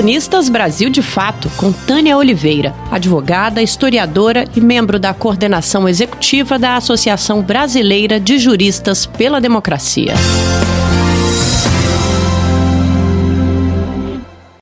Colunistas Brasil de Fato, com Tânia Oliveira, advogada, historiadora e membro da coordenação executiva da Associação Brasileira de Juristas pela Democracia.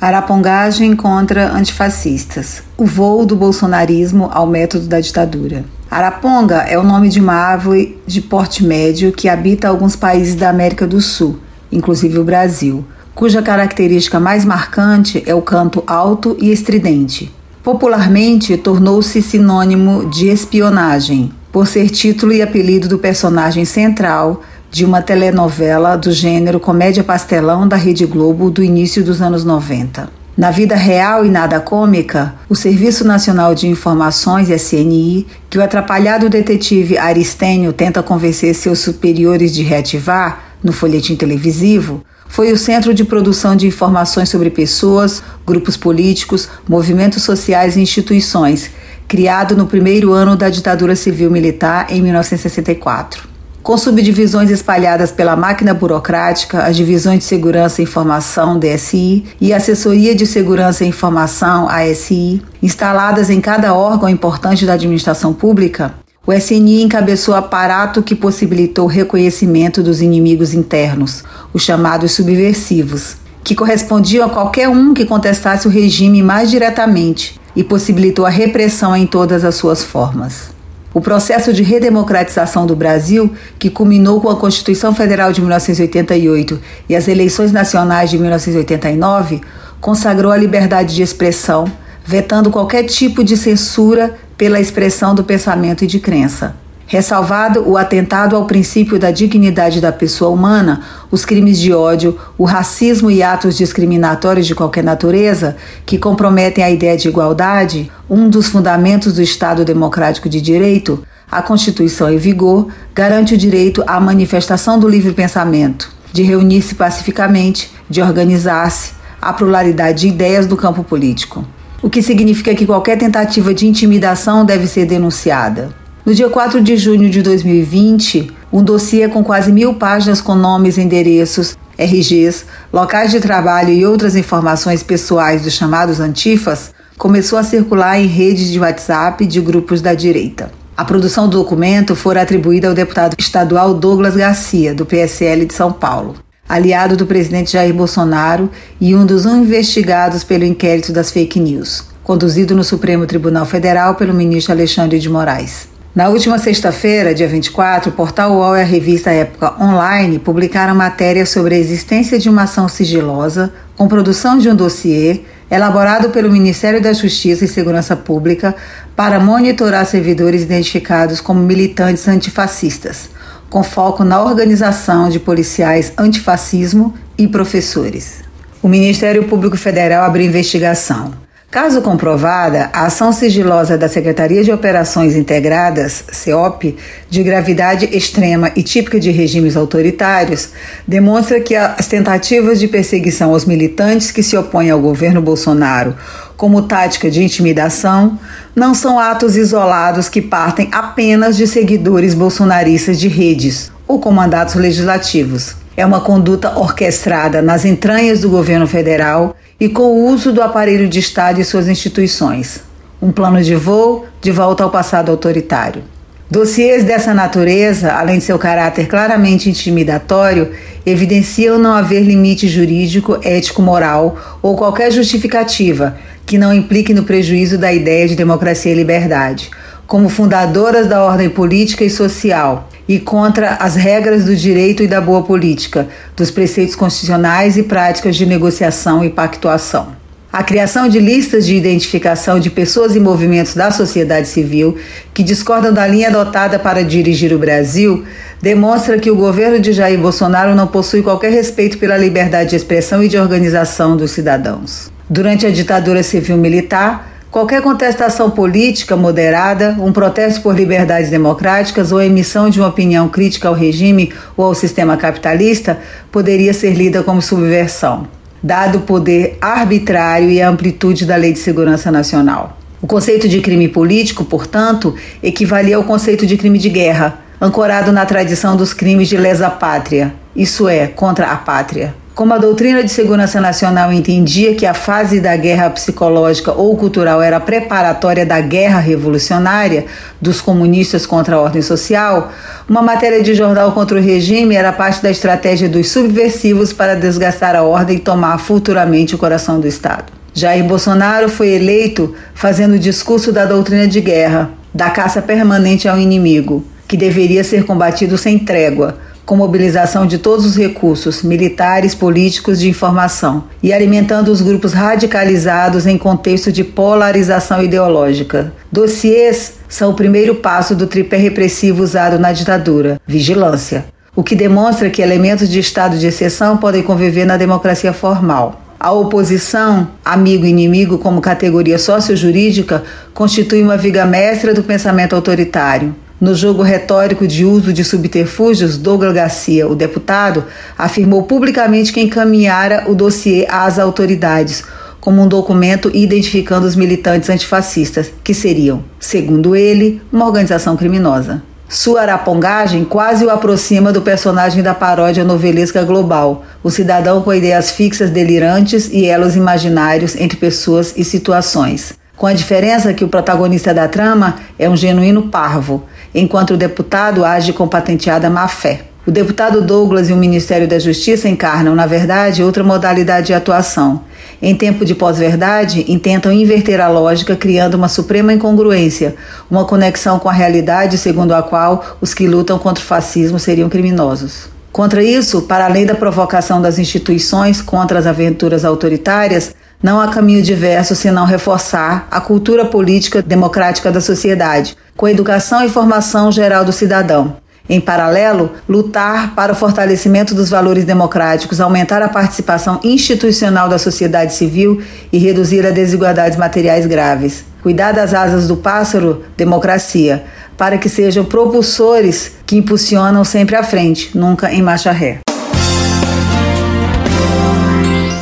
Arapongagem contra antifascistas. O voo do bolsonarismo ao método da ditadura. Araponga é o nome de uma árvore de porte médio que habita alguns países da América do Sul, inclusive o Brasil, cuja característica mais marcante é o canto alto e estridente. Popularmente, tornou-se sinônimo de espionagem, por ser título e apelido do personagem central de uma telenovela do gênero comédia pastelão da Rede Globo do início dos anos 90. Na vida real e nada cômica, o Serviço Nacional de Informações, SNI, que o atrapalhado detetive Aristênio tenta convencer seus superiores de reativar no folhetim televisivo, foi o centro de produção de informações sobre pessoas, grupos políticos, movimentos sociais e instituições, criado no primeiro ano da ditadura civil-militar em 1964 com subdivisões espalhadas pela máquina burocrática, as divisões de segurança e informação DSI e assessoria de segurança e informação ASI, instaladas em cada órgão importante da administração pública, o SNI encabeçou aparato que possibilitou o reconhecimento dos inimigos internos, os chamados subversivos, que correspondiam a qualquer um que contestasse o regime mais diretamente e possibilitou a repressão em todas as suas formas. O processo de redemocratização do Brasil, que culminou com a Constituição Federal de 1988 e as eleições nacionais de 1989, consagrou a liberdade de expressão, vetando qualquer tipo de censura pela expressão do pensamento e de crença. Ressalvado o atentado ao princípio da dignidade da pessoa humana, os crimes de ódio, o racismo e atos discriminatórios de qualquer natureza que comprometem a ideia de igualdade, um dos fundamentos do Estado Democrático de Direito, a Constituição em vigor garante o direito à manifestação do livre pensamento, de reunir-se pacificamente, de organizar-se, à pluralidade de ideias do campo político. O que significa que qualquer tentativa de intimidação deve ser denunciada. No dia 4 de junho de 2020, um dossiê com quase mil páginas com nomes, endereços, RGs, locais de trabalho e outras informações pessoais dos chamados antifas começou a circular em redes de WhatsApp de grupos da direita. A produção do documento foi atribuída ao deputado estadual Douglas Garcia, do PSL de São Paulo, aliado do presidente Jair Bolsonaro e um dos investigados pelo inquérito das fake news, conduzido no Supremo Tribunal Federal pelo ministro Alexandre de Moraes. Na última sexta-feira, dia 24, o portal UOL e a revista Época Online publicaram matéria sobre a existência de uma ação sigilosa com produção de um dossiê elaborado pelo Ministério da Justiça e Segurança Pública para monitorar servidores identificados como militantes antifascistas, com foco na organização de policiais antifascismo e professores. O Ministério Público Federal abriu investigação. Caso comprovada, a ação sigilosa da Secretaria de Operações Integradas, CEOP, de gravidade extrema e típica de regimes autoritários, demonstra que as tentativas de perseguição aos militantes que se opõem ao governo Bolsonaro como tática de intimidação não são atos isolados que partem apenas de seguidores bolsonaristas de redes ou comandados legislativos. É uma conduta orquestrada nas entranhas do governo federal e com o uso do aparelho de Estado e suas instituições. Um plano de voo de volta ao passado autoritário. Dossiês dessa natureza, além de seu caráter claramente intimidatório, evidenciam não haver limite jurídico, ético-moral ou qualquer justificativa que não implique no prejuízo da ideia de democracia e liberdade, como fundadoras da ordem política e social, e contra as regras do direito e da boa política, dos preceitos constitucionais e práticas de negociação e pactuação. A criação de listas de identificação de pessoas e movimentos da sociedade civil que discordam da linha adotada para dirigir o Brasil demonstra que o governo de Jair Bolsonaro não possui qualquer respeito pela liberdade de expressão e de organização dos cidadãos. Durante a ditadura civil-militar, Qualquer contestação política moderada, um protesto por liberdades democráticas ou emissão de uma opinião crítica ao regime ou ao sistema capitalista poderia ser lida como subversão, dado o poder arbitrário e a amplitude da Lei de Segurança Nacional. O conceito de crime político, portanto, equivalia ao conceito de crime de guerra, ancorado na tradição dos crimes de lesa pátria, isso é, contra a pátria Como a doutrina de segurança nacional entendia que a fase da guerra psicológica ou cultural era preparatória da guerra revolucionária dos comunistas contra a ordem social, uma matéria de jornal contra o regime era parte da estratégia dos subversivos para desgastar a ordem e tomar futuramente o coração do Estado. Jair Bolsonaro foi eleito fazendo o discurso da doutrina de guerra, da caça permanente ao inimigo, que deveria ser combatido sem trégua com mobilização de todos os recursos militares, políticos, de informação e alimentando os grupos radicalizados em contexto de polarização ideológica. Dossiês são o primeiro passo do tripé repressivo usado na ditadura: vigilância, o que demonstra que elementos de estado de exceção podem conviver na democracia formal. A oposição, amigo e inimigo como categoria sociojurídica, constitui uma viga mestra do pensamento autoritário. No jogo retórico de uso de subterfúgios, Douglas Garcia, o deputado, afirmou publicamente que encaminhara o dossiê às autoridades como um documento identificando os militantes antifascistas, que seriam, segundo ele, uma organização criminosa. Sua arapongagem quase o aproxima do personagem da paródia novelesca global, o cidadão com ideias fixas delirantes e elos imaginários entre pessoas e situações com a diferença que o protagonista da trama é um genuíno parvo, enquanto o deputado age com patenteada má fé. O deputado Douglas e o Ministério da Justiça encarnam, na verdade, outra modalidade de atuação. Em tempo de pós-verdade, intentam inverter a lógica, criando uma suprema incongruência, uma conexão com a realidade segundo a qual os que lutam contra o fascismo seriam criminosos. Contra isso, para além da provocação das instituições contra as aventuras autoritárias, não há caminho diverso senão reforçar a cultura política democrática da sociedade, com a educação e formação geral do cidadão. Em paralelo, lutar para o fortalecimento dos valores democráticos, aumentar a participação institucional da sociedade civil e reduzir as desigualdades materiais graves. Cuidar das asas do pássaro, democracia, para que sejam propulsores que impulsionam sempre à frente, nunca em marcha ré.